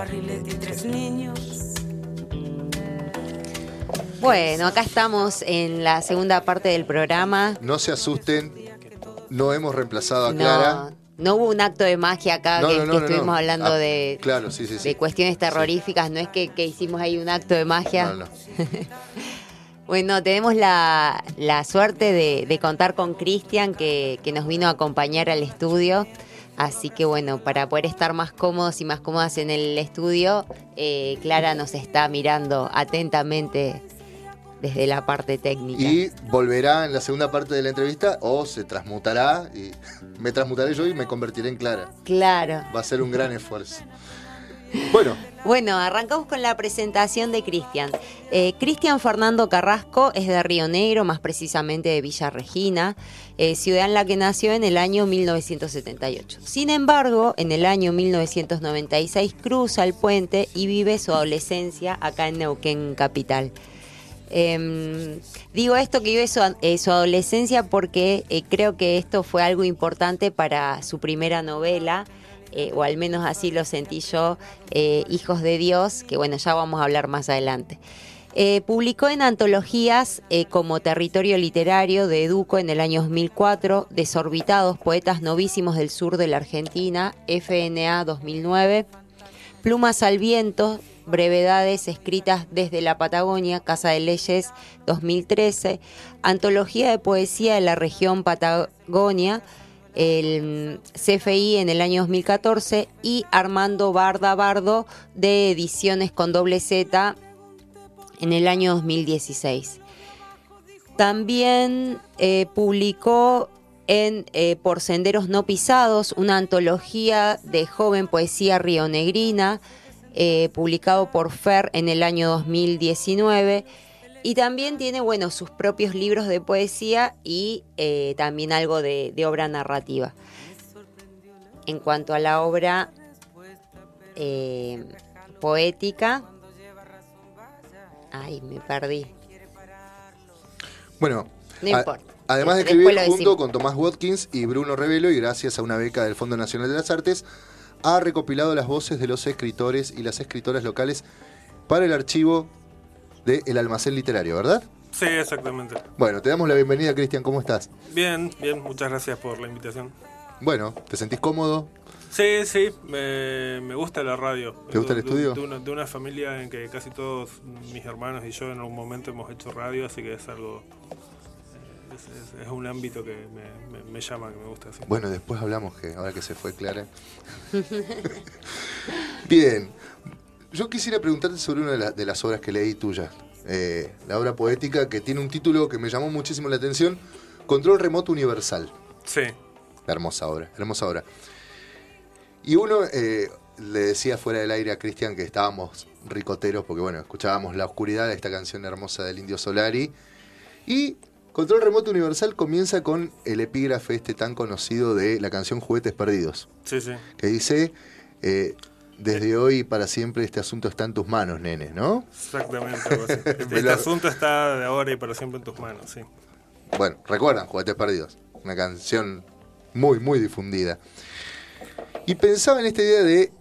barriletes y tres niños. Bueno, acá estamos en la segunda parte del programa. No se asusten, no hemos reemplazado a Clara. No, no hubo un acto de magia acá No, que, no, no, que no, estuvimos no. hablando Ah, de, Claro, sí, sí, sí. de cuestiones terroríficas. No es que, que hicimos ahí un acto de magia. No, no. Bueno, tenemos la, la suerte de, de contar con Cristian que, que nos vino a acompañar al estudio. Así que bueno, para poder estar más cómodos y más cómodas en el estudio, eh, Clara nos está mirando atentamente desde la parte técnica. Y volverá en la segunda parte de la entrevista o se transmutará y me transmutaré yo y me convertiré en Clara. Claro. Va a ser un gran esfuerzo. Bueno, Bueno, arrancamos con la presentación de Cristian. Eh, Cristian Fernando Carrasco es de Río Negro, más precisamente de Villa Regina, eh, ciudad en la que nació en el año 1978. Sin embargo, en el año 1996 cruza el puente y vive su adolescencia acá en Neuquén Capital. Em, digo esto que vive su, eh, su adolescencia porque eh, creo que esto fue algo importante para su primera novela, eh, o al menos así lo sentí yo, eh, Hijos de Dios, que bueno, ya vamos a hablar más adelante. Eh, publicó en antologías como Territorio Literario de Educo en el año 2004, Desorbitados, Poetas Novísimos del Sur de la Argentina, FNA 2009, Plumas al Viento, Brevedades escritas desde la Patagonia, Casa de Leyes 2013, Antología de Poesía de la región Patagonia, el CFI en el año 2014 y Armando Barda Bardo de Ediciones con doble Z en el año 2016. También eh, publicó en eh, Por Senderos No Pisados una antología de joven poesía rionegrina, eh, publicado por Fer en el año 2019. Y también tiene, bueno, sus propios libros de poesía y eh, también algo de, de obra narrativa. En cuanto a la obra eh, poética, ay, me perdí. bueno. No a- importa. Además de escribir junto decimos. con Tomás Watkins y Bruno Revelo y gracias a una beca del Fondo Nacional de las Artes, ha recopilado las voces de los escritores y las escritoras locales para el archivo de El Almacén Literario, ¿verdad? Sí, exactamente. Bueno, te damos la bienvenida, Cristian, ¿cómo estás? Bien, bien, muchas gracias por la invitación. Bueno, ¿te sentís cómodo? Sí, sí, me, me gusta la radio. ¿Te gusta el De- estudio? De una, de una familia en que casi todos mis hermanos y yo en algún momento hemos hecho radio, así que es algo. eh, Es, es- es un ámbito que me, me- me llama, que me gusta. Así. Bueno, después hablamos que ahora que se fue Clara. Bien, yo quisiera preguntarte sobre una de, la- de las obras que leí tuyas, eh, la obra poética que tiene un título que me llamó muchísimo la atención, Control Remoto Universal. Sí, La hermosa obra, hermosa obra. Y uno eh, le decía fuera del aire a Cristian que estábamos ricoteros porque, bueno, escuchábamos La Oscuridad, esta canción hermosa del Indio Solari. Y Control Remoto Universal comienza con el epígrafe este tan conocido de la canción Juguetes Perdidos, sí, sí. que dice, eh, desde hoy y para siempre este asunto está en tus manos, nene, ¿no? Exactamente. así. Este, este asunto está de ahora y para siempre en tus manos, sí. Bueno, recuerdan Juguetes Perdidos, una canción muy, muy difundida. Y pensaba en esta idea de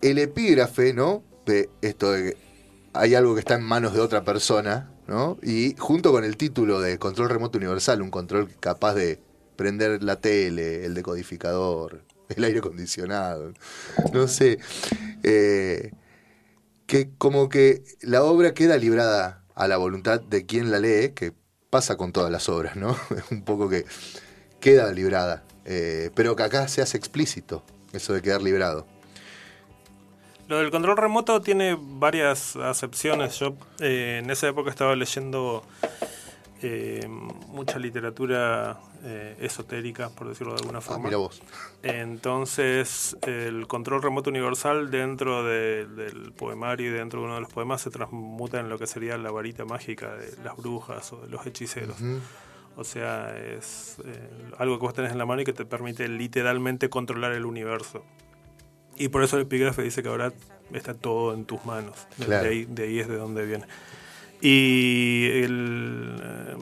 el epígrafe, ¿no? De esto de que hay algo que está en manos de otra persona, ¿no? Y junto con el título de Control Remoto Universal, un control capaz de prender la tele, el decodificador, el aire acondicionado, no sé. eh, que como que la obra queda librada a la voluntad de quien la lee, que pasa con todas las obras, ¿no? Es un poco que queda librada, eh, pero que acá se hace explícito eso de quedar librado. Lo del control remoto tiene varias acepciones. Yo eh, en esa época estaba leyendo eh, mucha literatura eh, esotérica, por decirlo de alguna Ah, forma. mira vos. Entonces, el control remoto universal dentro de- del poemario y dentro de uno de los poemas se transmuta en lo que sería la varita mágica de las brujas o de los hechiceros. O sea, es eh, algo que vos tenés en la mano y que te permite literalmente controlar el universo. Y por eso el epígrafe dice que ahora está todo en tus manos. Claro. de ahí, de ahí es de donde viene. Y el, eh,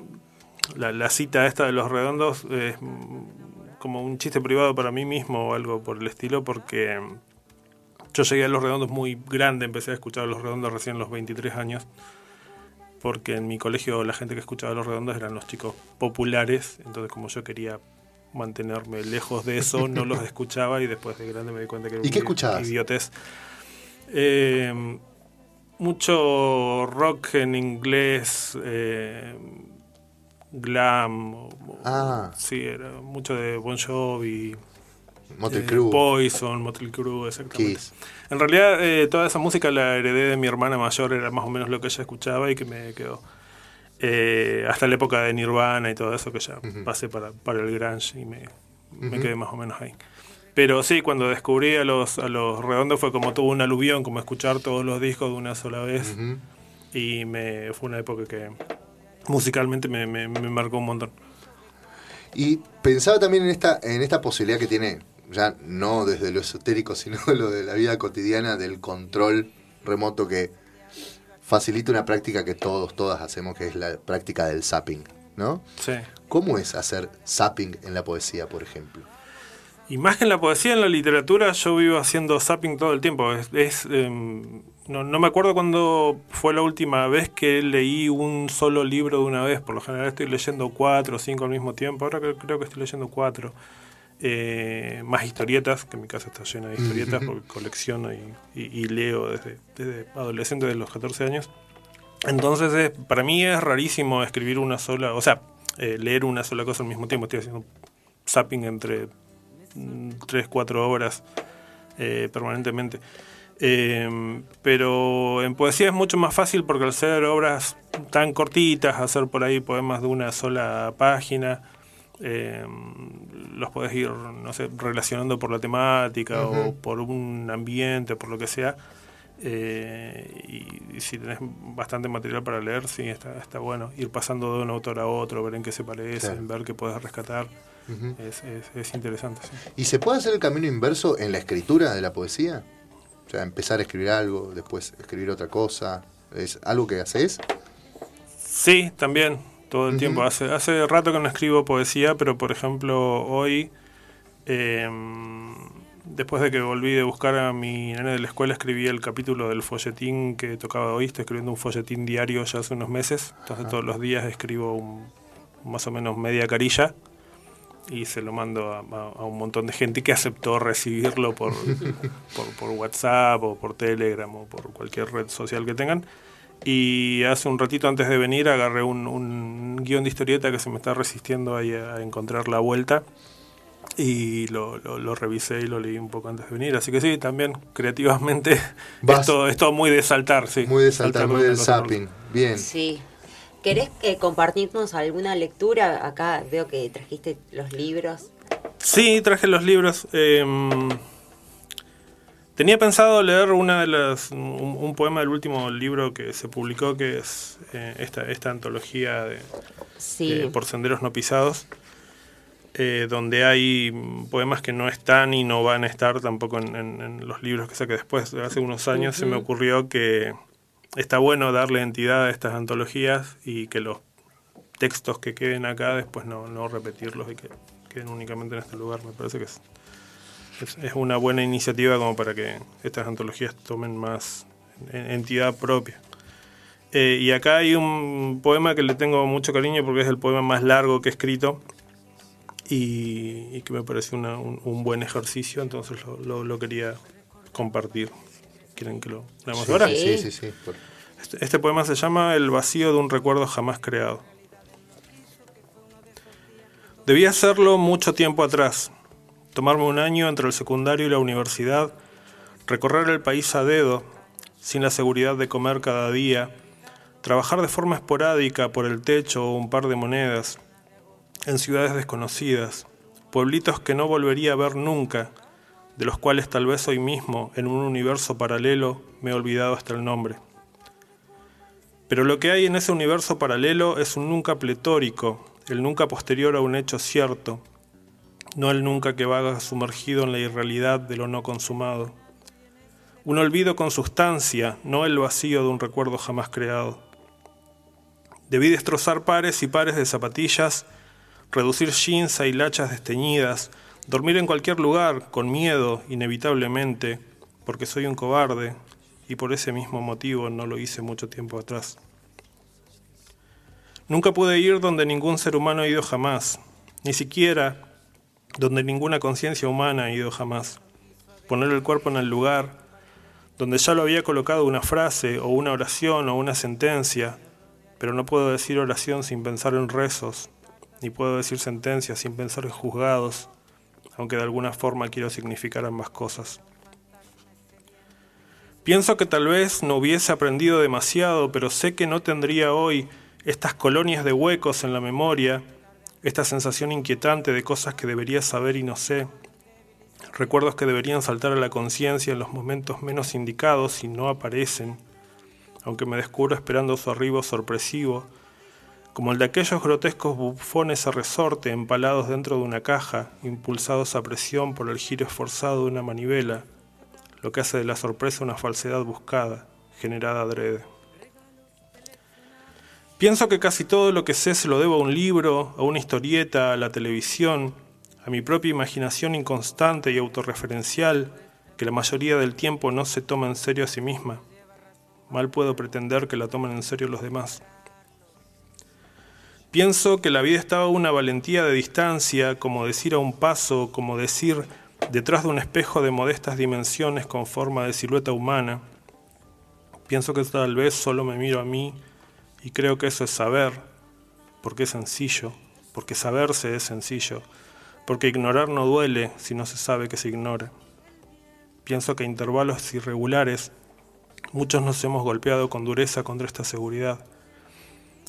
la, la cita esta de los redondos es como un chiste privado para mí mismo o algo por el estilo, porque Yo llegué a Los Redondos muy grande, empecé a escuchar a Los Redondos recién a los 23 años, porque en mi colegio la gente que escuchaba a Los Redondos eran los chicos populares, entonces como yo quería mantenerme lejos de eso, no los escuchaba y después de grande me di cuenta que era ¿Y qué escuchabas? idiotes. Eh, mucho rock en inglés, eh, glam, Ah. sí, era mucho de Bon Jovi, Motley eh, Crue. Poison, Motley Crue, exactamente. Kiss. En realidad, eh, toda esa música la heredé de mi hermana mayor, era más o menos lo que ella escuchaba y que me quedó. Eh, hasta la época de Nirvana y todo eso, que ya pasé para, para el grunge y me, me quedé más o menos ahí. Pero sí, cuando descubrí a los, a los redondos fue como tuvo un aluvión, como escuchar todos los discos de una sola vez. Y me fue una época que musicalmente me, me- me marcó un montón. Y pensaba también en esta, en esta posibilidad que tiene, ya no desde lo esotérico, sino lo de la vida cotidiana, del control remoto que facilita una práctica que todos, todas hacemos, que es la práctica del zapping, ¿no? Sí. ¿Cómo es hacer zapping en la poesía, por ejemplo? Y más que en la poesía, en la literatura, yo vivo haciendo zapping todo el tiempo. Es, es, em, no, no me acuerdo cuándo fue la última vez que leí un solo libro de una vez. Por lo general estoy leyendo cuatro o cinco al mismo tiempo. Ahora creo, que estoy leyendo cuatro. Eh, más historietas, que mi casa está llena de historietas porque colecciono y, y- y leo desde, desde adolescente, de los 14 años. Entonces, es- para mí es rarísimo escribir una sola, o sea, eh, leer una sola cosa al mismo tiempo. Estoy haciendo zapping entre 3, 4 horas eh, permanentemente. Eh, pero en poesía es mucho más fácil porque al ser obras tan cortitas, hacer por ahí poemas de una sola página, eh, los podés ir, no sé, relacionando por la temática o por un ambiente, por lo que sea. Eh, y, y si tenés bastante material para leer, sí, está, está bueno. Ir pasando de un autor a otro, ver en qué se parecen, ver qué puedes rescatar. Es, es- es interesante, sí. ¿Y se puede hacer el camino inverso en la escritura de la poesía? O sea, empezar a escribir algo, después escribir otra cosa. ¿Es algo que haces? Sí, también, todo el tiempo. Hace, hace rato que no escribo poesía, pero por ejemplo, hoy, eh, después de que volví de buscar a mi nene de la escuela, escribí el capítulo del folletín que tocaba hoy. Estoy escribiendo un folletín diario ya hace unos meses. Entonces, todos los días escribo un- más o menos media carilla y se lo mando a, a- a un montón de gente que aceptó recibirlo por, por, por WhatsApp o por Telegram o por cualquier red social que tengan. Y hace un ratito antes de venir agarré un, un guion de historieta que se me está resistiendo ahí a, encontrar la vuelta y lo, lo, lo revisé y lo leí un poco antes de venir. Así que sí, también creativamente esto, esto muy de saltar, sí. Muy de saltar, muy de del zapping. Bien. Sí. ¿Querés eh, compartirnos alguna lectura? Acá veo que trajiste los libros. Sí, traje los libros. eh, tenía pensado leer una de las un, un poema del último libro que se publicó, que es eh, esta, esta antología de, Sí. por senderos no pisados, eh, donde hay poemas que no están y no van a estar tampoco en, en- en los libros que saqué después. Hace unos años se me ocurrió que está bueno darle entidad a estas antologías y que los textos que queden acá después no, repetirlos y que queden únicamente en este lugar. Me parece que es, es, una buena iniciativa como para que estas antologías tomen más en- entidad propia. Eh, y acá hay un poema que le tengo mucho cariño porque es el poema más largo que he escrito y, que me parece una- un, buen ejercicio, entonces lo- lo quería compartir. ¿Quieren que lo leamos Sí, ahora? sí, sí, sí. Por- Este, este poema se llama El vacío de un recuerdo jamás creado. Debía hacerlo mucho tiempo atrás, tomarme un año entre el secundario y la universidad, recorrer el país a dedo, sin la seguridad de comer cada día, trabajar de forma esporádica por el techo o un par de monedas, en ciudades desconocidas, pueblitos que no volvería a ver nunca, de los cuales tal vez hoy mismo, en un universo paralelo, me he olvidado hasta el nombre. Pero lo que hay en ese universo paralelo es un nunca pletórico, el nunca posterior a un hecho cierto, no el nunca que vaga sumergido en la irrealidad de lo no consumado. Un olvido con sustancia, no el vacío de un recuerdo jamás creado. Debí destrozar pares y pares de zapatillas, reducir jeans a hilachas desteñidas, dormir en cualquier lugar, con miedo, inevitablemente, porque soy un cobarde y por ese mismo motivo no lo hice mucho tiempo atrás. Nunca pude ir donde ningún ser humano ha ido jamás, ni siquiera donde ninguna conciencia humana ha ido jamás. Poner el cuerpo en el lugar donde ya lo había colocado una frase o una oración o una sentencia, pero no puedo decir oración sin pensar en rezos, ni puedo decir sentencia sin pensar en juzgados, aunque de alguna forma quiero significar ambas cosas. Pienso que tal vez no hubiese aprendido demasiado, pero sé que no tendría hoy estas colonias de huecos en la memoria, esta sensación inquietante de cosas que debería saber y no sé, recuerdos que deberían saltar a la conciencia en los momentos menos indicados y no aparecen, aunque me descubro esperando su arribo sorpresivo, como el de aquellos grotescos bufones a resorte empalados dentro de una caja, impulsados a presión por el giro esforzado de una manivela, lo que hace de la sorpresa una falsedad buscada, generada adrede. Pienso que casi todo lo que sé se lo debo a un libro, a una historieta, a la televisión, a mi propia imaginación inconstante y autorreferencial, que la mayoría del tiempo no se toma en serio a sí misma. Mal puedo pretender que la tomen en serio los demás. Pienso que la vida estaba una valentía de distancia, como decir a un paso, como decir detrás de un espejo de modestas dimensiones con forma de silueta humana. Pienso que tal vez solo me miro a mí y creo que eso es saber, porque es sencillo, porque saberse es sencillo, porque ignorar no duele si no se sabe que se ignora. Pienso que a intervalos irregulares muchos nos hemos golpeado con dureza contra esta seguridad.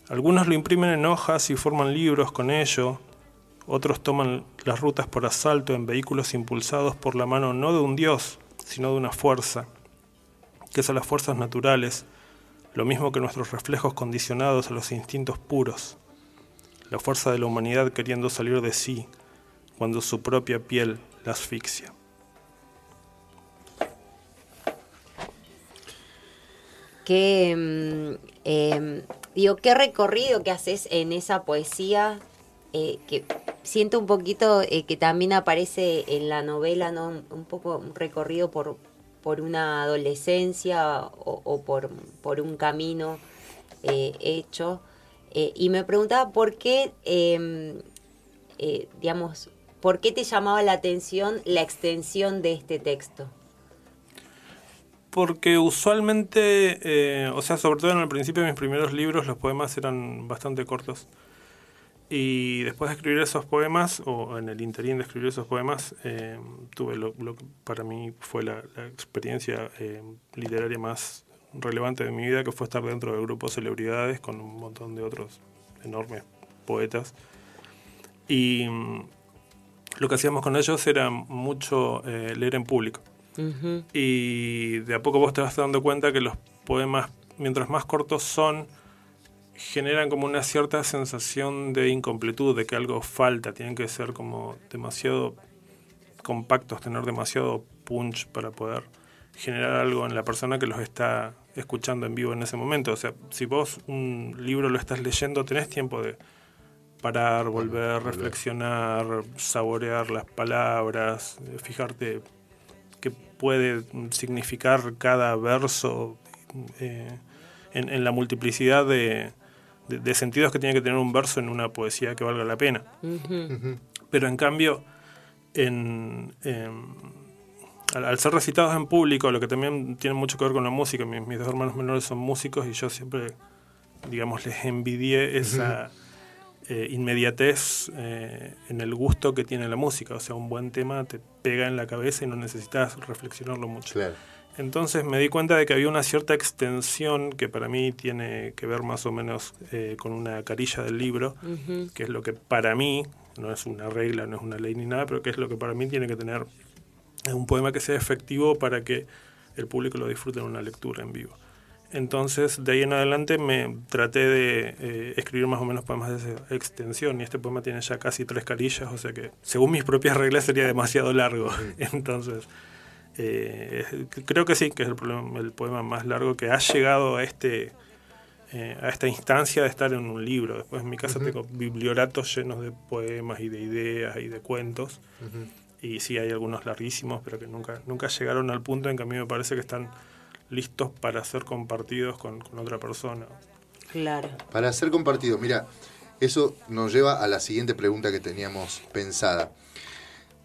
Algunos lo imprimen en hojas y forman libros con ello, otros toman las rutas por asalto en vehículos impulsados por la mano no de un dios, sino de una fuerza, que son las fuerzas naturales, lo mismo que nuestros reflejos condicionados a los instintos puros, la fuerza de la humanidad queriendo salir de sí cuando su propia piel la asfixia. Qué, mm, em, digo, qué recorrido que haces en esa poesía, eh, que siento un poquito eh, que también aparece en la novela, ¿no? Un poco un recorrido por, por una adolescencia o, por, por, un camino eh, hecho. Y me preguntaba por qué, em, digamos, por qué te llamaba la atención la extensión de este texto. Porque usualmente, o sea, sobre todo en el principio de mis primeros libros, los poemas eran bastante cortos. Y después de escribir esos poemas, o en el interín de escribir esos poemas, eh, tuve lo, que para mí fue la, experiencia eh, literaria más relevante de mi vida, que fue estar dentro del grupo Celebridades con un montón de otros enormes poetas. Y mm, lo que hacíamos con ellos era mucho eh, leer en público. Y de a poco vos te vas dando cuenta que los poemas, mientras más cortos son, generan como una cierta sensación de incompletud, de que algo falta, tienen que ser como demasiado compactos, tener demasiado punch para poder generar algo en la persona que los está escuchando en vivo en ese momento. O sea, si vos un libro lo estás leyendo, tenés tiempo de parar, volver, reflexionar, saborear las palabras, fijarte puede significar cada verso eh, en, la multiplicidad de, de, sentidos que tiene que tener un verso en una poesía que valga la pena. Pero en cambio, en, al, ser recitados en público, lo que también tiene mucho que ver con la música, mis, dos hermanos menores son músicos y yo siempre, digamos, les envidié esa eh, inmediatez eh, en el gusto que tiene la música. O sea, un buen tema te pega en la cabeza y no necesitas reflexionarlo mucho. Claro. Entonces me di cuenta de que había una cierta extensión que para mí tiene que ver más o menos eh, con una carilla del libro, que es lo que para mí, no es una regla, no es una ley ni nada, pero que es lo que para mí tiene que tener un poema que sea efectivo para que el público lo disfrute en una lectura en vivo. Entonces, de ahí en adelante me traté de eh, escribir más o menos poemas de esa extensión y este poema tiene ya casi tres carillas, o sea que según mis propias reglas sería demasiado largo. Entonces, eh, creo que sí, que es el, poema más largo que ha llegado a este eh, a esta instancia de estar en un libro. Después en mi casa tengo biblioratos llenos de poemas y de ideas y de cuentos. Y sí, hay algunos larguísimos, pero que nunca, nunca llegaron al punto en que a mí me parece que están listos para ser compartidos con, con otra persona. Claro. Para ser compartido, mira, eso nos lleva a la siguiente pregunta que teníamos pensada.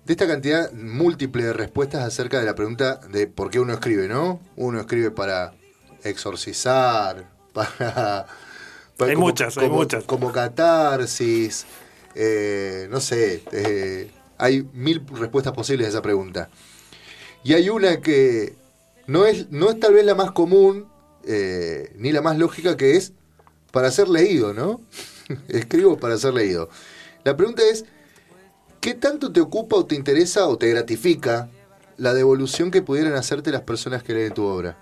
De esta cantidad múltiple de respuestas acerca de la pregunta de por qué uno escribe, ¿no? Uno escribe para exorcizar, para... para Hay muchas, hay como- muchas. Como catarsis, eh, no sé, eh, hay mil respuestas posibles a esa pregunta. Y hay una que no es, no es tal vez la más común, eh, ni la más lógica, que es para ser leído, ¿no? Escribo para ser leído. La pregunta es, ¿qué tanto te ocupa o te interesa o te gratifica la devolución que pudieran hacerte las personas que leen tu obra?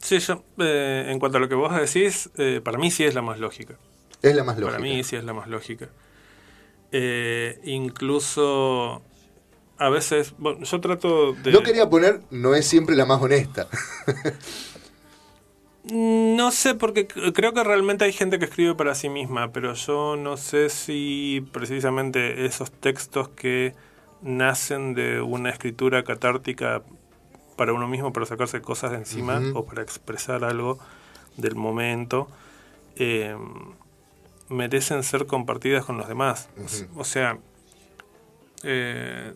Sí, yo, eh, en cuanto a lo que vos decís, eh, para mí sí es la más lógica. Es la más lógica. Para mí sí es la más lógica. Incluso a veces, bueno, yo trato de... No quería poner, no es siempre la más honesta. No sé, porque creo que realmente hay gente que escribe para sí misma, pero yo no sé si precisamente esos textos que nacen de una escritura catártica para uno mismo, para sacarse cosas de encima o para expresar algo del momento, eh, merecen ser compartidas con los demás. O sea, eh,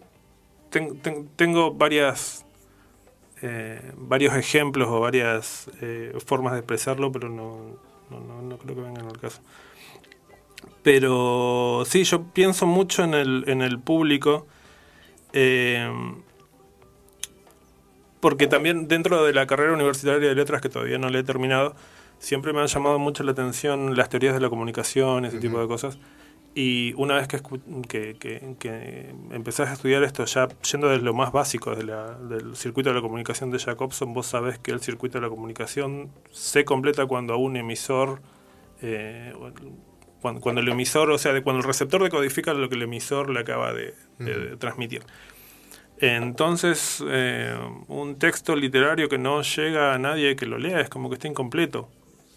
ten- ten- tengo varias eh, varios ejemplos o varias eh, formas de expresarlo, pero no, no, no- no creo que vengan al caso. Pero sí, yo pienso mucho en el, en el público, eh, porque también dentro de la carrera universitaria de letras, que todavía no le he terminado, siempre me han llamado mucho la atención las teorías de la comunicación, ese tipo de cosas. Y una vez que, que, que- que empezás a estudiar esto, ya yendo de lo más básico la- del circuito de la comunicación de Jacobson, vos sabés que el circuito de la comunicación se completa cuando un emisor, eh, cuando, cuando el emisor, o sea, de cuando el receptor decodifica lo que el emisor le acaba de, de- de transmitir. Entonces, eh, un texto literario que no llega a nadie que lo lea es como que está incompleto.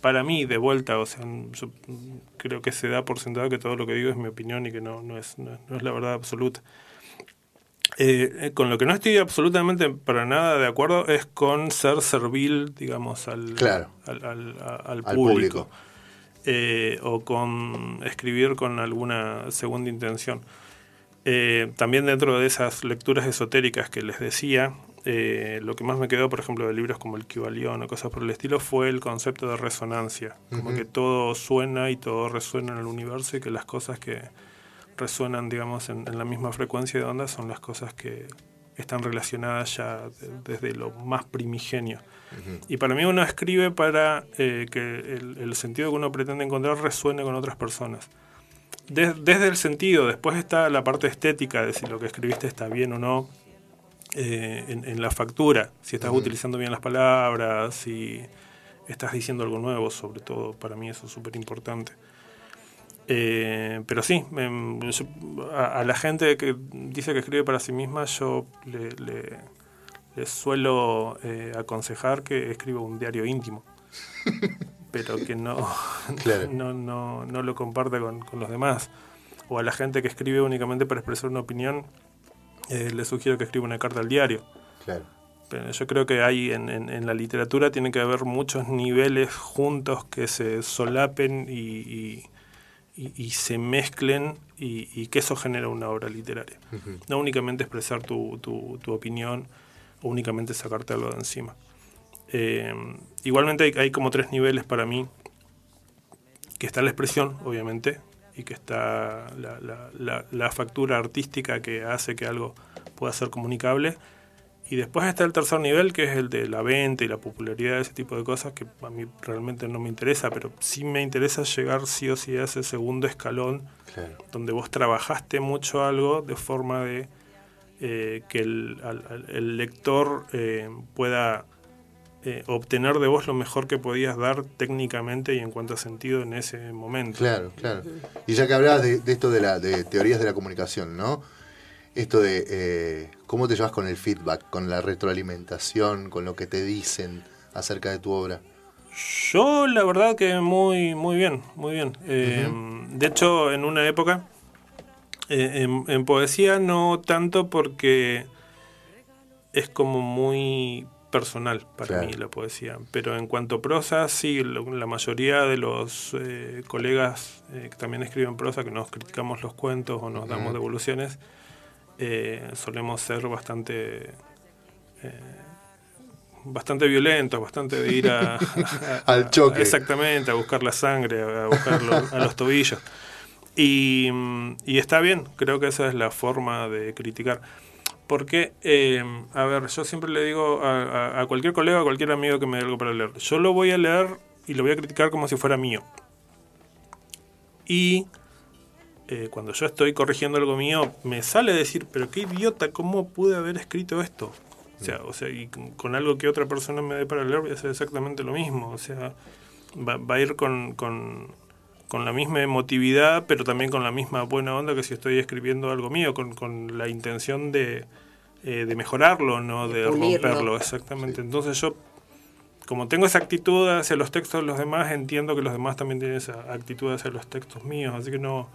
Para mí, de vuelta, o sea, yo creo que se da por sentado que todo lo que digo es mi opinión y que no, no, es, no, es- no es la verdad absoluta. Eh, eh, con lo que no estoy absolutamente para nada de acuerdo es con ser servil, digamos, al, Claro. al, al- a- al Al público. público. Eh, o con escribir con alguna segunda intención. Eh, también dentro de esas lecturas esotéricas que les decía, eh, lo que más me quedó, por ejemplo, de libros como el Kybalión o cosas por el estilo, fue el concepto de resonancia. Como que todo suena y todo resuena en el universo y que las cosas que resuenan, digamos, en, en la misma frecuencia de onda son las cosas que están relacionadas ya de- desde lo más primigenio. Y para mí uno escribe para eh, que el, el sentido que uno pretende encontrar resuene con otras personas. Des- desde el sentido, después está la parte estética de si lo que escribiste está bien o no, eh, en, en la factura, si estás utilizando bien las palabras, si estás diciendo algo nuevo, sobre todo, para mí eso es súper importante. Eh, pero sí, yo- a, a la gente que dice que escribe para sí misma, yo le, suelo eh, aconsejar que escriba un diario íntimo, pero que no, Claro. no, no, no lo comparta con, con los demás. O a la gente que escribe únicamente para expresar una opinión, eh, le sugiero que escriba una carta al diario. Claro. Pero yo creo que hay en, en- en la literatura tiene que haber muchos niveles juntos que se solapen y, y- y- y se mezclen y, que eso genera una obra literaria. No únicamente expresar tu, tu- tu opinión o únicamente sacarte algo de encima. Eh, igualmente hay, hay como tres niveles para mí, que está la expresión, obviamente, y que está la, la- la- la factura artística que hace que algo pueda ser comunicable. Y después está el tercer nivel, que es el de la venta y la popularidad, ese tipo de cosas, que a mí realmente no me interesa, pero sí me interesa llegar sí o sí a ese segundo escalón, Claro. donde vos trabajaste mucho algo de forma de eh, que el, al- al- el lector eh, pueda eh, obtener de vos lo mejor que podías dar técnicamente y en cuanto a sentido en ese momento. Claro, claro. Y ya que hablabas de, de esto de, la, de teorías de la comunicación, ¿no? Esto de eh, cómo te llevas con el feedback, con la retroalimentación, con lo que te dicen acerca de tu obra. Yo la verdad que muy muy bien, muy bien. Eh, De hecho, en una época en, en poesía no tanto porque es como muy personal para Claro. mí la poesía. Pero en cuanto a prosa, sí, la mayoría de los eh, colegas eh, que también escriben prosa, que nos criticamos los cuentos o nos damos devoluciones, eh, solemos ser bastante... bastante violentos, bastante de ir a, a- Al choque. Exactamente, a buscar la sangre, a buscar lo- a los tobillos. Y, y está bien, creo que esa es la forma de criticar. Porque, eh, a ver, yo siempre le digo a, a- a cualquier colega, a cualquier amigo que me dé algo para leer, yo lo voy a leer y lo voy a criticar como si fuera mío. Y eh, cuando yo estoy corrigiendo algo mío, me sale decir, pero qué idiota, ¿cómo pude haber escrito esto? O sea, o sea y con, con algo que otra persona me dé para leer voy a hacer exactamente lo mismo. O sea, va, va a ir con, con, con la misma emotividad, pero también con la misma buena onda que si estoy escribiendo algo mío, con, con la intención de, eh, de mejorarlo, no De romperlo. Exactamente. Entonces yo, como tengo esa actitud hacia los textos de los demás, entiendo que los demás también tienen esa actitud hacia los textos míos, así que no,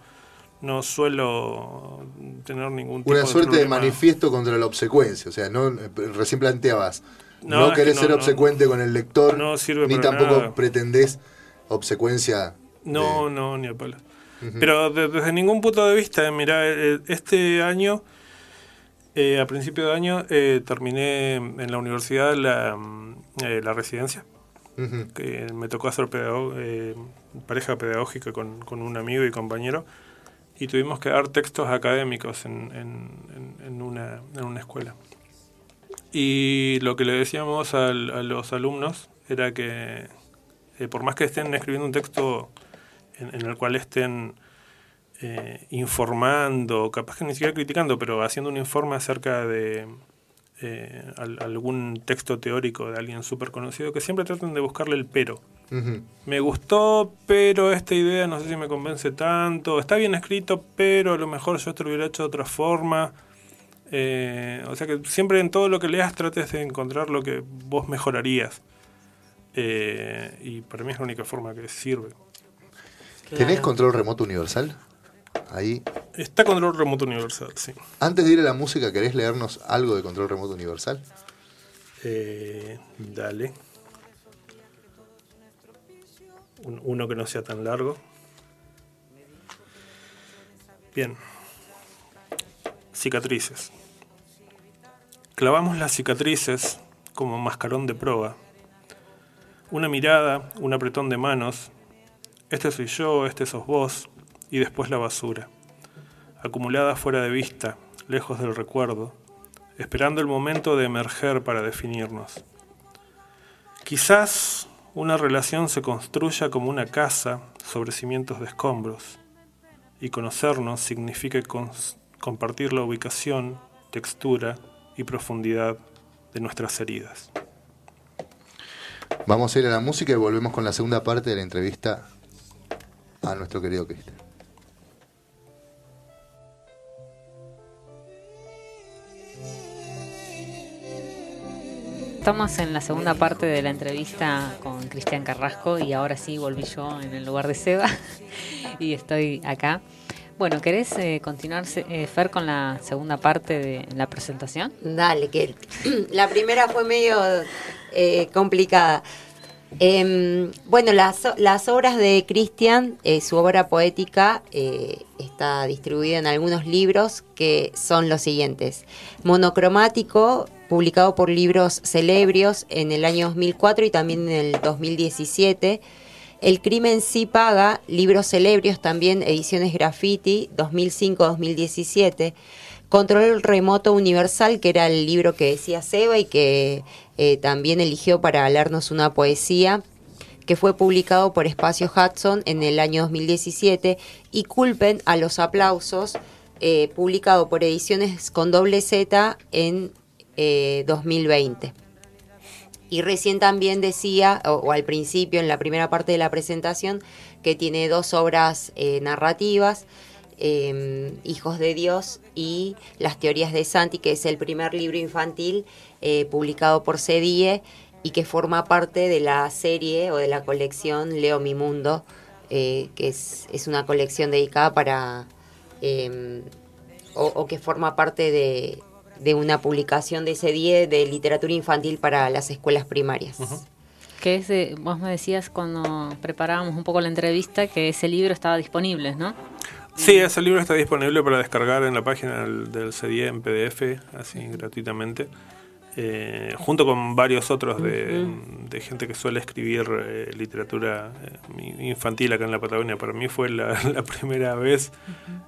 no suelo tener ningún tipo Una suerte de manifiesto contra la obsecuencia. O sea, no eh, recién planteabas. No, No, que querés no, ser no. obsecuente con el lector, No sirve ni tampoco nada. pretendés obsecuencia. No, de- no, ni a palo. Pero de- desde ningún punto de vista, mira, eh, este año, eh, a principio de año, eh, terminé en la universidad la, mm, eh, la residencia, que me tocó hacer pedago- eh, pareja pedagógica con, con un amigo y compañero, y tuvimos que dar textos académicos en, en- en- en una, en una escuela. Y lo que le decíamos al- a los alumnos era que eh, por más que estén escribiendo un texto en, en el cual estén eh, informando, capaz que ni siquiera criticando, pero haciendo un informe acerca de eh, al- algún texto teórico de alguien súper conocido, que siempre traten de buscarle el pero. Me gustó, pero esta idea no sé si me convence tanto. Está bien escrito, pero a lo mejor yo esto lo hubiera hecho de otra forma. Eh, o sea que siempre en todo lo que leas trates de encontrar lo que vos mejorarías. Eh, y para mí es la única forma que sirve. ¿Tenés control remoto universal? Ahí. Está control remoto universal, sí. Antes de ir a la música, ¿querés leernos algo de control remoto universal? Eh, dale. Un- uno que no sea tan largo. Bien. Cicatrices. Clavamos las cicatrices como mascarón de proa. Una mirada, un apretón de manos. Este soy yo, este sos vos. Y después la basura. Acumulada fuera de vista, lejos del recuerdo esperando el momento de emerger para definirnos. Quizás una relación se construya como una casa sobre cimientos de escombros, y conocernos significa compartir la ubicación, textura y profundidad de nuestras heridas. Vamos a ir a la música y volvemos con la segunda parte de la entrevista a nuestro querido Cristian. Estamos en la segunda parte de la entrevista con Cristian Carrasco y ahora sí volví yo en el lugar de Seba y estoy acá. Bueno, ¿querés eh, continuar, eh, Fer, con la segunda parte de la presentación? Dale, que la primera fue medio eh, complicada. Em, bueno, las, obras de Cristian, su obra poética, está distribuida en algunos libros que son los siguientes. Monocromático, publicado por Libros Celebrios en el año 2004 y también en el 2017. El crimen sí paga, libros celebrios también, ediciones graffiti, 2005-2017. Control remoto universal, que era el libro que decía Seba y que eh, también eligió para leernos una poesía, que fue publicado por Espacio Hudson en el año 2017. Y Culpen a los aplausos, eh, publicado por Ediciones con doble Z en eh, 2020. Y recién también decía, o, al principio, en la primera parte de la presentación, que tiene dos obras eh, narrativas, eh, Hijos de Dios y Las Teorías de Santi, que es el primer libro infantil eh, publicado por Cedie y que forma parte de la serie o de la colección Leo Mi Mundo, eh, que es, es, una colección dedicada para, o que forma parte de, de una publicación de ese día de literatura infantil para las escuelas primarias. Que es de- vos me decías cuando preparábamos un poco la entrevista que ese libro estaba disponible, ¿no? Sí, ese libro está disponible para descargar en la página del, del en PDF, así gratuitamente, eh, junto con varios otros de, de gente que suele escribir eh, literatura eh, infantil acá en la Patagonia. Para mí fue la, la primera vez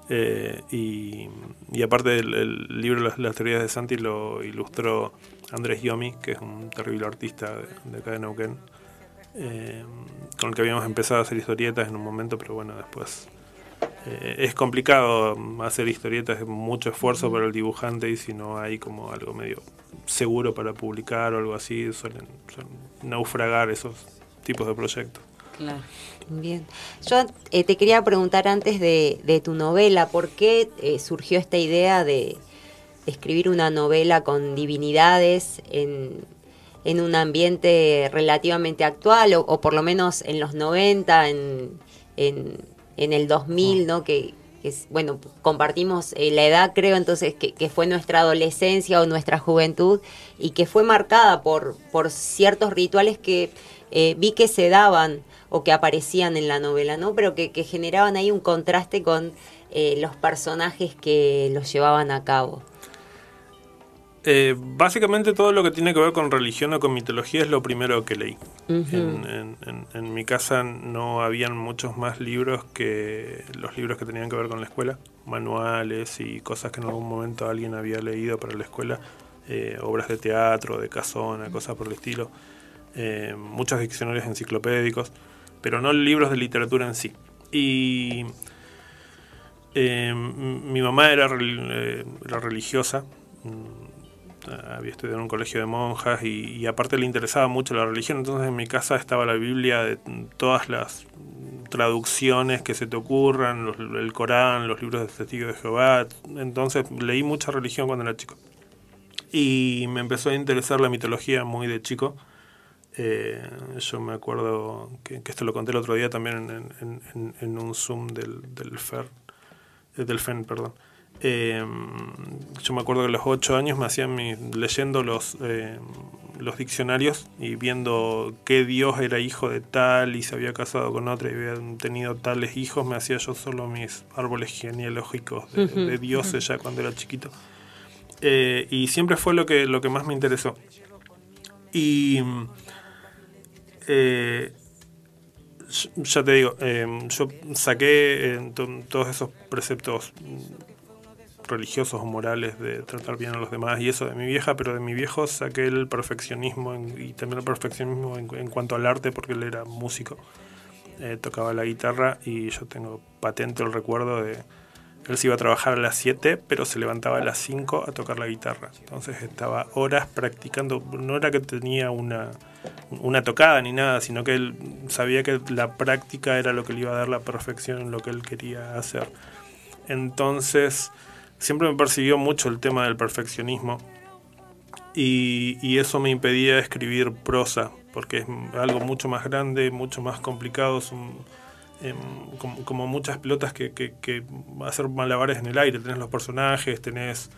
eh, y, y aparte el, el libro Las, las teorías de Santi lo ilustró Andrés Yomi, que es un terrible artista de, de acá de Neuquén, con el que habíamos empezado a hacer historietas en un momento, pero bueno, después eh, es complicado hacer historietas, es mucho esfuerzo para el dibujante y si no hay como algo medio seguro para publicar o algo así, suelen, suelen naufragar esos tipos de proyectos. Claro. Bien. Yo eh, te quería preguntar antes de, de tu novela, ¿por qué eh, surgió esta idea de escribir una novela con divinidades en, en un ambiente relativamente actual, o, o por lo menos en los 90, en, en, en el 2000, ¿no? Que, que es- bueno, compartimos eh, la edad, creo, entonces, que, que fue nuestra adolescencia o nuestra juventud, y que fue marcada por, por ciertos rituales que eh, vi que se daban o que aparecían en la novela, ¿no? Pero que, que generaban ahí un contraste con eh, los personajes que los llevaban a cabo. Eh, básicamente todo lo que tiene que ver con religión o con mitología es lo primero que leí. En, en- en- en mi casa no habían muchos más libros que los libros que tenían que ver con la escuela, manuales y cosas que en algún momento alguien había leído para la escuela, eh, obras de teatro, de casona, cosas por el estilo, eh, muchos diccionarios enciclopédicos, pero no libros de literatura en sí. Y mi mamá era religiosa, mm, había estudiado en un colegio de monjas y, aparte le interesaba mucho la religión, entonces en mi casa estaba la Biblia de todas las traducciones que se te ocurran, el Corán, los libros de testigos de Jehová, entonces leí mucha religión cuando era chico. Y me empezó a interesar la mitología muy de chico. Eh, yo me acuerdo que, esto lo conté el otro día también en un Zoom del, del FER, eh, del FEN, perdón. Eh, yo me acuerdo que a los ocho años me hacían mi- leyendo los, eh, los diccionarios y viendo qué dios era hijo de tal y se había casado con otra y habían tenido tales hijos, me hacía yo solo mis árboles genealógicos de, de dioses ya cuando era chiquito. Eh, y siempre fue lo que, lo que más me interesó. Y eh, ya- te digo, eh, yo saqué to- todos esos preceptos religiosos o morales de tratar bien a los demás y eso de mi vieja, pero de mi viejo saqué el perfeccionismo y también el perfeccionismo en, en cuanto al arte porque él era músico, eh, tocaba la guitarra y yo tengo patente el recuerdo de él se iba a trabajar a las 7, pero se levantaba a las 5 a tocar la guitarra. Entonces estaba horas practicando. No era que tenía una, una tocada ni nada, sino que él sabía que la práctica era lo que le iba a dar la perfección en lo que él quería hacer. Entonces, siempre me persiguió mucho el tema del perfeccionismo. Y, y eso me impedía escribir prosa, porque es algo mucho más grande, mucho más complicado. Es un- em, como, como muchas pelotas que, que, que hacer malabares en el aire. Tenés los personajes, tenés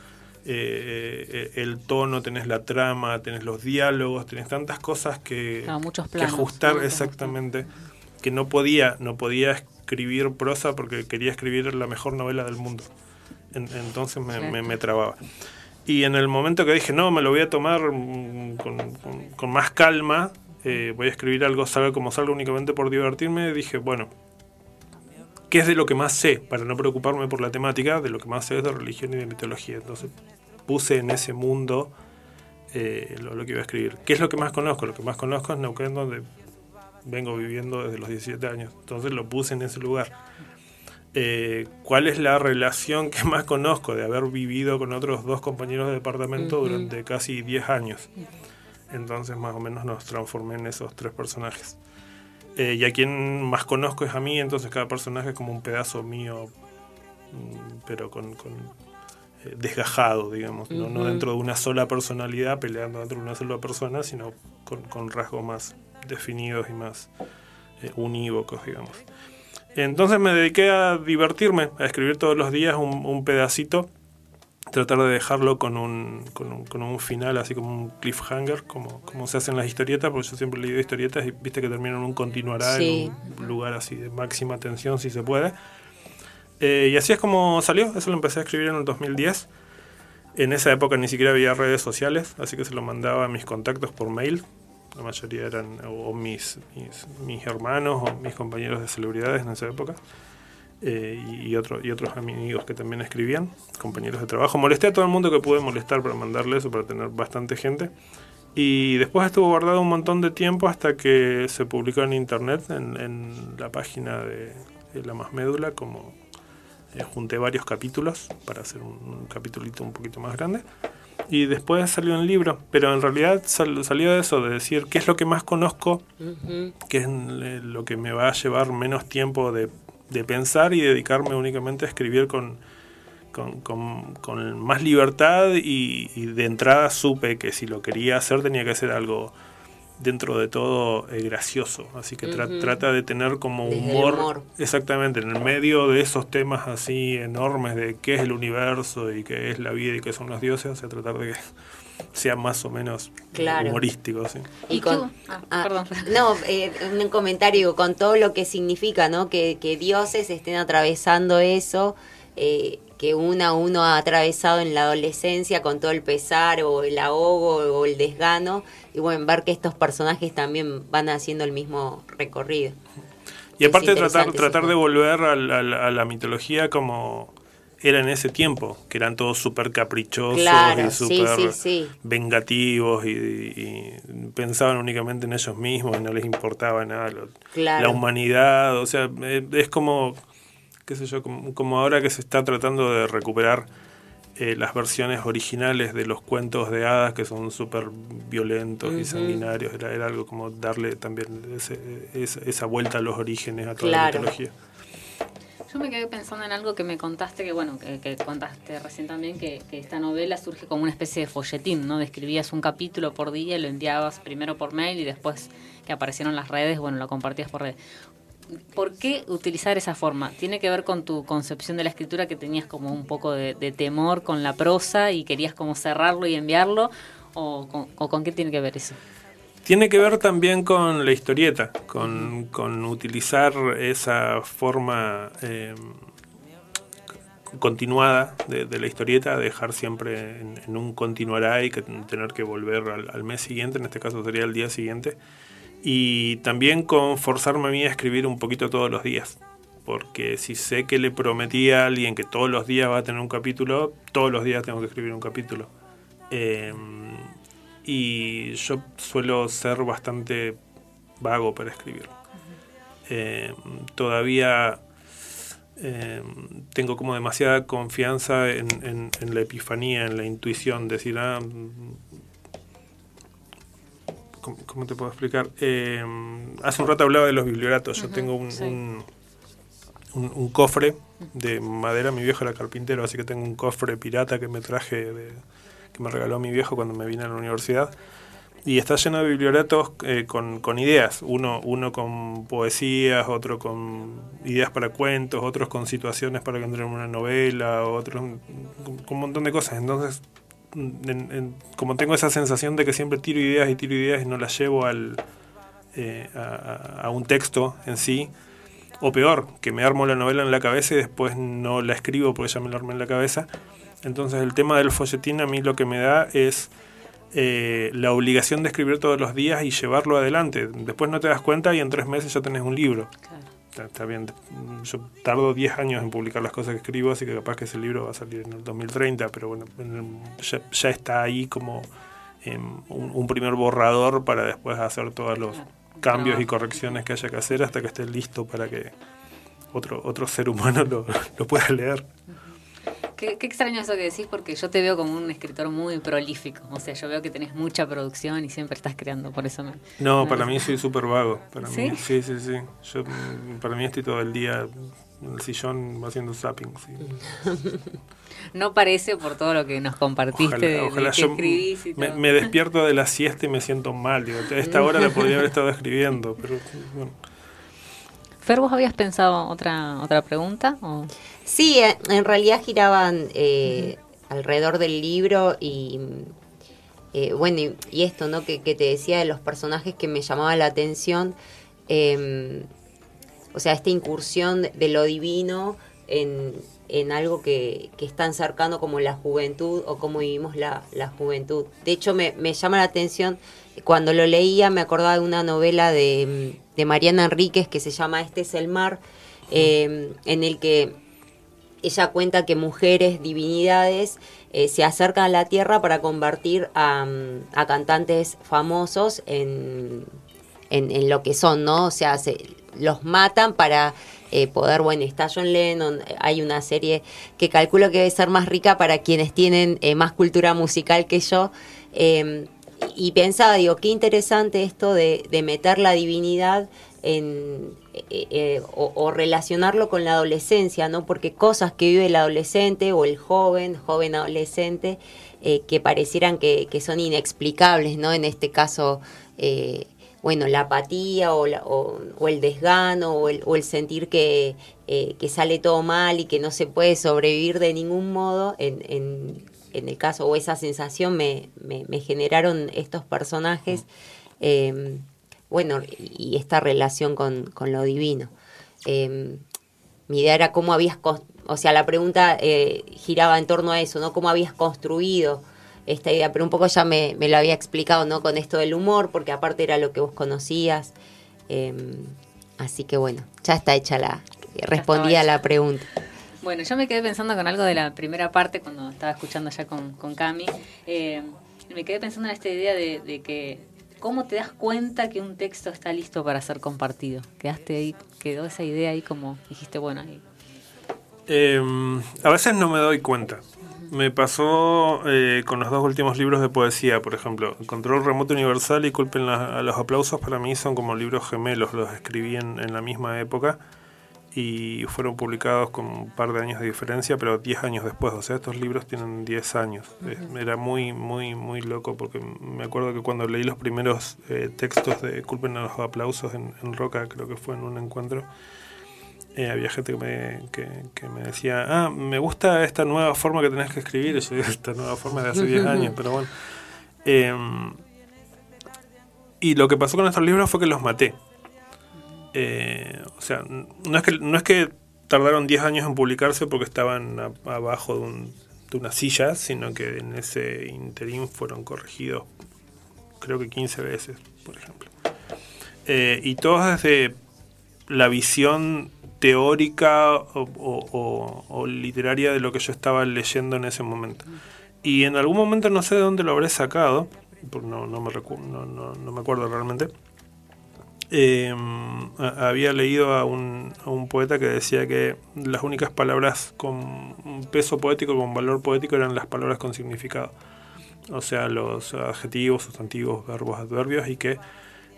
eh, eh, el tono, tenés la trama, tenés los diálogos, tenés tantas cosas que, Claro, muchos que planos, ajustar exactamente. Que no podía, no podía escribir prosa porque quería escribir la mejor novela del mundo. En- entonces me, me- me trababa. Y en el momento que dije, no, me lo voy a tomar mm, con, con- con más calma, eh, voy a escribir algo, salga como salga únicamente por divertirme, dije, bueno, ¿qué es de lo que más sé? Para no preocuparme por la temática, de lo que más sé es de religión y de mitología. Entonces puse en ese mundo eh, lo, lo que iba a escribir. ¿Qué es lo que más conozco? Lo que más conozco es Neuquén, donde vengo viviendo desde los 17 años. Entonces lo puse en ese lugar. Eh, ¿Cuál es la relación que más conozco de haber vivido con otros dos compañeros de departamento durante casi 10 años? Entonces más o menos nos transformé en esos tres personajes. Eh, y a quien más conozco es a mí, entonces cada personaje es como un pedazo mío, mm, pero con, con, eh, desgajado, digamos, ¿no? dentro de una sola personalidad, peleando dentro de una sola persona, sino con, con rasgos más definidos y más eh, unívocos, digamos. Entonces me dediqué a divertirme, a escribir todos los días un, un pedacito tratar de dejarlo con un, con un, con un final, así como un cliffhanger, como, como se hacen las historietas, porque yo siempre he leído historietas y viste que terminan en un continuará Sí. en un lugar así de máxima tensión, si se puede. Eh, y así es como salió, eso lo empecé a escribir en el 2010. En esa época ni siquiera había redes sociales, así que se lo mandaba a mis contactos por mail. La mayoría eran o mis, mis, mis hermanos o mis compañeros de celebridades en esa época. Eh, y, y otro- y otros amigos que también escribían, compañeros de trabajo. Molesté a todo el mundo que pude molestar para mandarle eso, para tener bastante gente. Y después estuvo guardado un montón de tiempo hasta que se publicó en internet, en, en la página de, de La Más Médula, como eh, junté varios capítulos para hacer un, un un poquito más grande. Y después salió en libro, pero en realidad sal- salió de eso, de decir qué es lo que más conozco, qué es lo que me va a llevar menos tiempo de, de pensar y dedicarme únicamente a escribir con, con, con- con más libertad y, y de entrada supe que si lo quería hacer tenía que ser algo dentro de todo eh, gracioso. Así que tra- trata de tener como humor, humor. exactamente en el medio de esos temas así enormes de qué es el universo y qué es la vida y qué son los dioses, o sea, tratar de que sea más o menos Claro. humorístico. ¿sí? Y ¿Y con, ah, ah, perdón. No, eh, un comentario con todo lo que significa, ¿no? Que, que dioses estén atravesando eso, eh, que una a uno ha atravesado en la adolescencia con todo el pesar o el ahogo o el desgano, y bueno, ver que estos personajes también van haciendo el mismo recorrido. Y aparte tratar, tratar de volver al- al- a la mitología como era en ese tiempo, que eran todos súper caprichosos Claro, y súper sí, sí. vengativos y, y pensaban únicamente en ellos mismos y no les importaba nada lo- Claro. la humanidad, o sea, eh, es como, qué sé yo, como, como ahora que se está tratando de recuperar eh, las versiones originales de los cuentos de hadas que son súper violentos y sanguinarios, era, era algo como darle también ese- esa, esa vuelta a los orígenes a toda Claro. la mitología. Yo me quedé pensando en algo que me contaste, que bueno, que, que contaste recién también, que, que esta novela surge como una especie de folletín, ¿no? Describías un capítulo por día y lo enviabas primero por mail y después que aparecieron las redes, bueno, lo compartías por redes. ¿Por qué utilizar esa forma? ¿Tiene que ver con tu concepción de la escritura que tenías como un poco de, temor con la prosa y querías como cerrarlo y enviarlo? ¿O con, qué tiene que ver eso? Tiene que ver también con la historieta, con, con utilizar esa forma eh, continuada de, la historieta, dejar siempre en, un continuará y que tener que volver al mes siguiente, en este caso sería el día siguiente, y también con forzarme a mí a escribir un poquito todos los días. Porque si sé que le prometí a alguien que todos los días va a tener un capítulo, todos los días tengo que escribir un capítulo. Eh, y yo suelo ser bastante vago para escribir. Eh, todavía eh, tengo como demasiada confianza en, en- la epifanía, en la intuición, decir, ah, ¿cómo, cómo te puedo explicar? Eh, hace un rato hablaba de los biblioratos, yo tengo un, sí. un, un- un cofre de madera, mi viejo era carpintero, así que tengo un cofre pirata que me traje, de- que me regaló mi viejo cuando me vine a la universidad. Y está lleno de biblioratos eh, con, con ideas, uno, uno con poesías, otro con ideas para cuentos, otros con situaciones para que entren en una novela, otros con, con un montón de cosas. Entonces, en- como tengo esa sensación de que siempre tiro ideas y tiro ideas y no las llevo al, eh, a, a- a un texto en sí, o peor, que me armo la novela en la cabeza y después no la escribo porque ya me la armé en la cabeza. Entonces el tema del folletín a mí lo que me da es eh, la obligación de escribir todos los días y llevarlo adelante. Después no te das cuenta y en tres meses ya tenés un libro. Claro. Está, bien, yo tardo 10 años en publicar las cosas que escribo, así que capaz que ese libro va a salir en el 2030, pero bueno, ya, ya está ahí como em, un, un primer borrador para después hacer todos los cambios y correcciones que haya que hacer hasta que esté listo para que otro, otro ser humano lo, lo pueda leer. Qué, qué extraño eso que decís, porque yo te veo como un escritor muy prolífico. O sea, yo veo que tenés mucha producción y siempre estás creando, por eso me. No, me- para mí soy súper vago. Para ¿Sí? mí, sí, sí, sí. Yo, para mí estoy todo el día en el sillón haciendo zapping. sí. No parece por todo lo que nos compartiste de, de que yo escribís y me, todo. me despierto de la siesta y me siento mal. Digo, a esta hora la podría haber estado escribiendo, pero bueno. Fer, ¿vos habías pensado otra otra pregunta? Sí, eh, en realidad giraban eh, alrededor del libro y eh, bueno, y, esto, ¿no? Que, te decía de los personajes que me llamaba la atención, em, o sea, esta incursión de, lo divino en, algo que, es tan cercano como la juventud o cómo vivimos la, juventud. De hecho, me, llama la atención, cuando lo leía me acordaba de una novela de, Mariana Enríquez que se llama Este es el mar, em, en el que ella cuenta que mujeres, divinidades, eh, se acercan a la Tierra para convertir a, mm, cantantes famosos en, en, lo que son, ¿no? O sea, se, los matan para eh, poder, bueno, está John Lennon, hay una serie que calculo que debe ser más rica para quienes tienen eh, más cultura musical que yo. Em, y pensaba, digo, qué interesante esto de, de meter la divinidad en, eh, eh, o, relacionarlo con la adolescencia, ¿no? Porque cosas que vive el adolescente o el joven, joven adolescente, eh, que parecieran que, son inexplicables, ¿no? En este caso, bueno, la apatía o, o, el desgano o el, o el sentir que, que, sale todo mal y que no se puede sobrevivir de ningún modo, en, en, en el caso, o esa sensación me, me, me generaron estos personajes bueno, y esta relación con, lo divino. Em, mi idea era cómo habías, o sea, la pregunta eh, giraba en torno a eso, ¿no? ¿Cómo habías construido esta idea? Pero un poco ya me, lo había explicado, ¿no? Con esto del humor, porque aparte era lo que vos conocías. Así que bueno, ya está hecha la, respondí a la pregunta. Bueno, yo me quedé pensando con algo de la primera parte cuando estaba escuchando ya con, con Cami. Eh, me quedé pensando en esta idea de que ¿Cómo te das cuenta que un texto está listo para ser compartido? Quedaste ahí, quedó esa idea ahí como dijiste, bueno, ahí. Em, a veces no me doy cuenta. Me pasó eh, con los dos últimos libros de poesía, por ejemplo. Control Remoto Universal y Culpen a los aplausos para mí son como libros gemelos, los escribí en, en la misma época y fueron publicados con un par de años de diferencia, pero 10 años después. O sea, estos libros tienen 10 años. Era muy, muy, muy loco porque me acuerdo que cuando leí los primeros eh, textos de Culpen a los aplausos en, Roca, creo que fue en un encuentro, eh, había gente que me, que, me decía, ah, me gusta esta nueva forma que tenés que escribir. yo esta nueva forma de hace 10 años, pero bueno. Em, y lo que pasó con estos libros fue que los maté. Eh, o sea, no es que, no es que tardaron 10 años en publicarse porque estaban abajo de, una silla, sino que en ese interín fueron corregidos creo que 15 veces, por ejemplo. Eh, y todos desde la visión teórica o, literaria de lo que yo estaba leyendo en ese momento. Y en algún momento no sé de dónde lo habré sacado, no, me, no, no me acuerdo realmente, eh, había leído a un, poeta que decía que las únicas palabras con peso poético, con valor poético, eran las palabras con significado. O sea, los adjetivos, sustantivos, verbos, adverbios, y que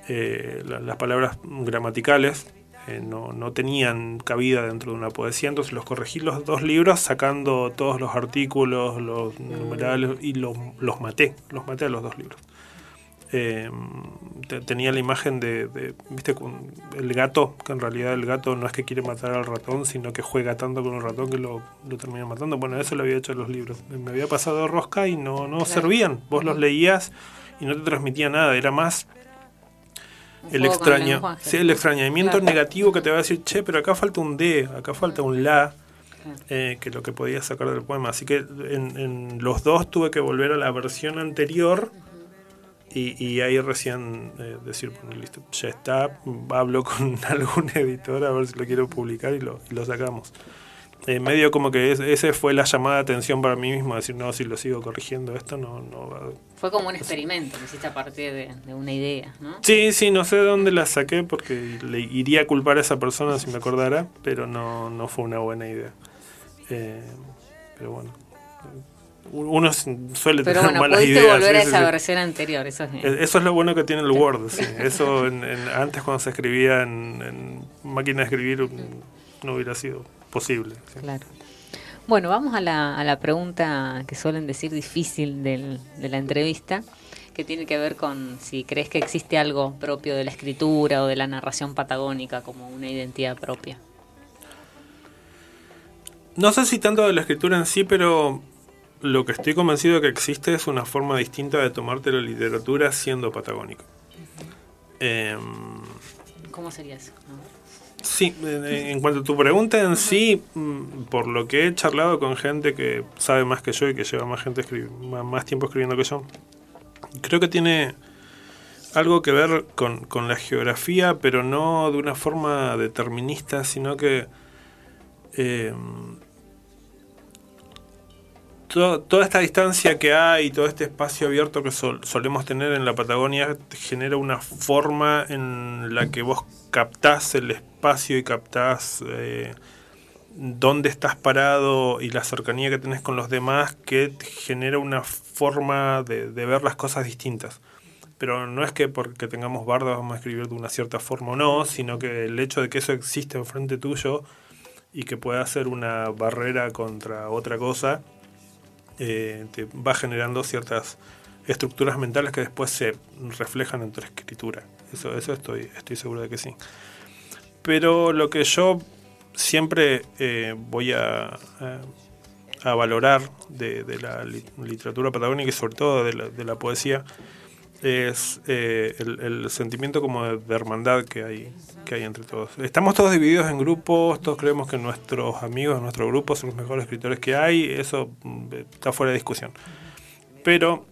eh, las palabras gramaticales eh, no, tenían cabida dentro de una poesía. Entonces los corregí los dos libros sacando todos los artículos, los numerales, y los maté, los maté a los dos libros. Eh, tenía la imagen de, viste, el gato, que en realidad el gato no es que quiere matar al ratón, sino que juega tanto con el ratón que lo, termina matando. Bueno, eso lo había hecho en los libros. Me había pasado rosca y no, no servían. Vos los leías y no te transmitía nada, era más el extraño, sí, el extrañamiento negativo que te va a decir, che, pero acá falta un D, acá falta un la. Eh, que lo que podía sacar del poema. Así que en, en, los dos tuve que volver a la versión anterior y, ahí recién eh, decir, bueno, listo, ya está, hablo con algún editor a ver si lo quiero publicar y lo, lo sacamos. Eh, medio como que ese fue la llamada de atención para mí mismo, decir, no, si lo sigo corrigiendo esto, no, no va. Fue como un experimento que hiciste a partir de, una idea, ¿no? Sí, sí, no sé de dónde la saqué porque le iría a culpar a esa persona si me acordara, pero no, no fue una buena idea. Eh, pero bueno, uno suele Pero tener bueno, malas ideas. volver a esa versión anterior, eso es e-, Eso es lo bueno que tiene el Word, sí. Eso en, antes cuando se escribía en, máquina de escribir no hubiera sido posible. Claro. Bueno, vamos a la, a la pregunta que suelen decir difícil del, de la entrevista, que tiene que ver con si crees que existe algo propio de la escritura o de la narración patagónica como una identidad propia. No sé si tanto de la escritura en sí, pero lo que estoy convencido que existe es una forma distinta de tomarte la literatura siendo patagónico. Em, ¿Cómo sería eso? Sí, en cuanto a tu pregunta en sí, mm, por lo que he charlado con gente que sabe más que yo y que lleva más gente más tiempo escribiendo que yo, creo que tiene algo que ver con, la geografía, pero no de una forma determinista, sino que eh, toda esta distancia que hay, todo este espacio abierto que solemos tener en la Patagonia genera una forma en la que vos captás el espacio y captás eh, dónde estás parado y la cercanía que tenés con los demás que genera una forma de, ver las cosas distintas. Pero no es que porque tengamos bardas vamos a escribir de una cierta forma o no, sino que el hecho de que eso existe enfrente tuyo y que pueda ser una barrera contra otra cosa, eh, te va generando ciertas estructuras mentales que después se reflejan en tu escritura. Eso, eso estoy, estoy seguro de que sí. Pero lo que yo siempre eh, voy a, a, valorar de, la literatura patagónica y sobre todo de la, de la poesía es eh, el, sentimiento como de, hermandad que hay, que hay entre todos. Estamos todos divididos en grupos, todos creemos que nuestros amigos, nuestro grupo son los mejores escritores que hay, eso mm, está fuera de discusión. Pero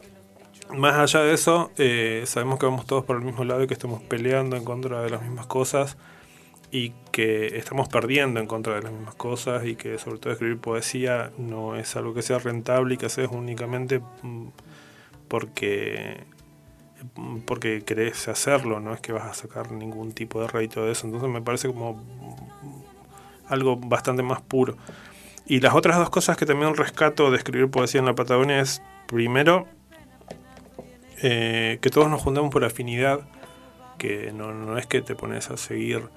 más allá de eso, eh, sabemos que vamos todos por el mismo lado y que estamos peleando en contra de las mismas cosas y que estamos perdiendo en contra de las mismas cosas y que sobre todo escribir poesía no es algo que sea rentable y que haces únicamente mm, porque porque querés hacerlo, no es que vas a sacar ningún tipo de rédito de eso. Entonces me parece como algo bastante más puro. Y las otras dos cosas que también rescato de escribir poesía en la Patagonia es, primero, eh, que todos nos juntamos por afinidad, que no, no es que te pones a seguir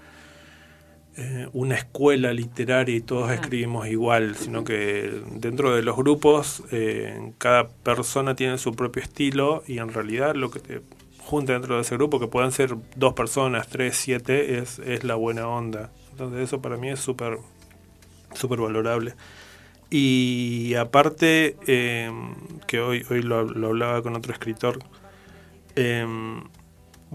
eh, una escuela literaria y todos escribimos igual, sino que dentro de los grupos eh, cada persona tiene su propio estilo y en realidad lo que te junta dentro de ese grupo, que puedan ser dos personas, tres, siete, es, es la buena onda. Entonces eso para mí es súper súper valorable. Y aparte, eh, que hoy, hoy lo, lo, hablaba con otro escritor, eh,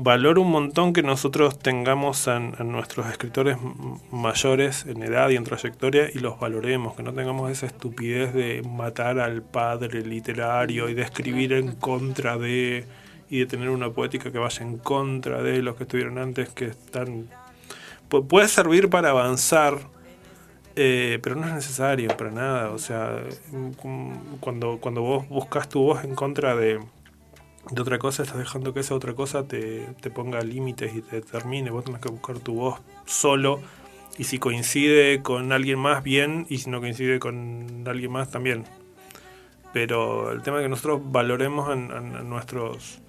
valoro un montón que nosotros tengamos a, nuestros escritores mayores en edad y en trayectoria y los valoremos, que no tengamos esa estupidez de matar al padre literario y de escribir en contra de y de tener una poética que vaya en contra de los que estuvieron antes que están puede servir para avanzar eh, pero no es necesario para nada o sea cuando cuando vos buscas tu voz en contra de de otra cosa, estás dejando que esa otra cosa te, ponga límites y te determine. Vos tenés que buscar tu voz solo. Y si coincide con alguien más, bien. Y si no coincide con alguien más, también. Pero el tema es que nosotros valoremos a, nuestros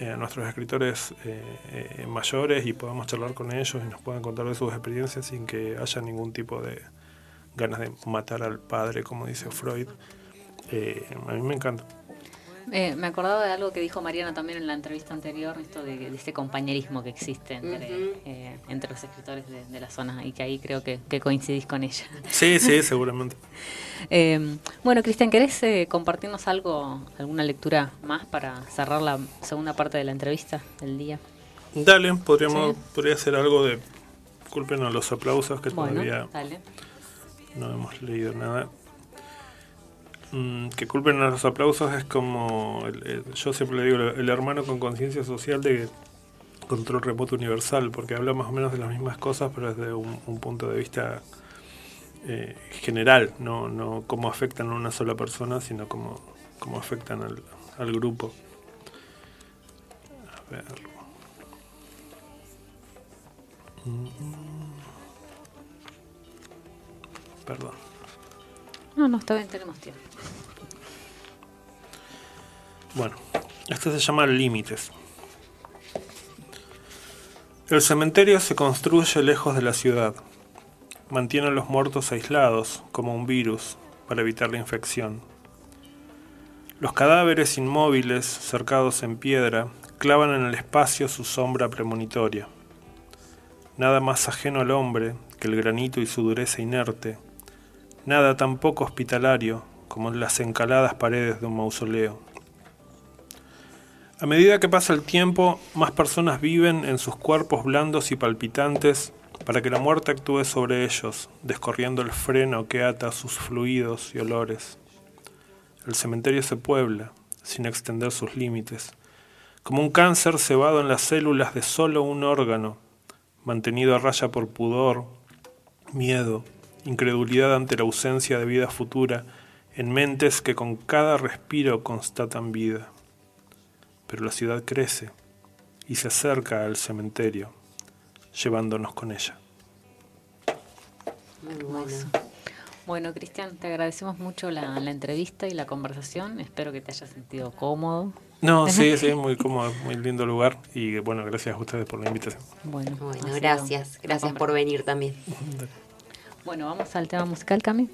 eh, nuestros escritores eh, eh, mayores y podamos charlar con ellos y nos puedan contar de sus experiencias sin que haya ningún tipo de ganas de matar al padre, como dice Freud. a mí me encanta. Eh, me acordaba de algo que dijo Mariana también en la entrevista anterior, esto de, este compañerismo que existe entre, eh, entre los escritores de, la zona y que ahí creo que, coincidís con ella. Sí, sí, seguramente. Eh, bueno, Cristian, ¿querés compartirnos algo, alguna lectura más para cerrar la segunda parte de la entrevista del día? Dale, podríamos, podría hacer algo de, disculpen los aplausos que todavía no hemos leído nada. Mm, que culpen a los aplausos es como, yo siempre le digo, el hermano con conciencia social de control remoto universal, porque habla más o menos de las mismas cosas, pero desde un, punto de vista eh, general, no, no cómo afectan a una sola persona, sino cómo, cómo afectan al, al grupo. A ver. Mm, perdón. No, no, está bien, tenemos tiempo. Bueno, este se llama Límites. El cementerio se construye lejos de la ciudad. Mantiene a los muertos aislados, como un virus, para evitar la infección. Los cadáveres inmóviles, cercados en piedra, clavan en el espacio su sombra premonitoria. Nada más ajeno al hombre que el granito y su dureza inerte, nada tan poco hospitalario como las encaladas paredes de un mausoleo. A medida que pasa el tiempo, más personas viven en sus cuerpos blandos y palpitantes para que la muerte actúe sobre ellos, descorriendo el freno que ata sus fluidos y olores. El cementerio se puebla, sin extender sus límites, como un cáncer cebado en las células de solo un órgano, mantenido a raya por pudor, miedo, incredulidad ante la ausencia de vida futura en mentes que con cada respiro constatan vida. Pero la ciudad crece y se acerca al cementerio, llevándonos con ella. Muy bueno. Bueno, Cristian, te agradecemos mucho la, la entrevista y la conversación. Espero que te hayas sentido cómodo. No, sí, sí, muy cómodo, muy lindo lugar y bueno, gracias a ustedes por la invitación. Bueno, Bueno, gracias. Gracias por venir también. Bueno, vamos al tema musical, Cami.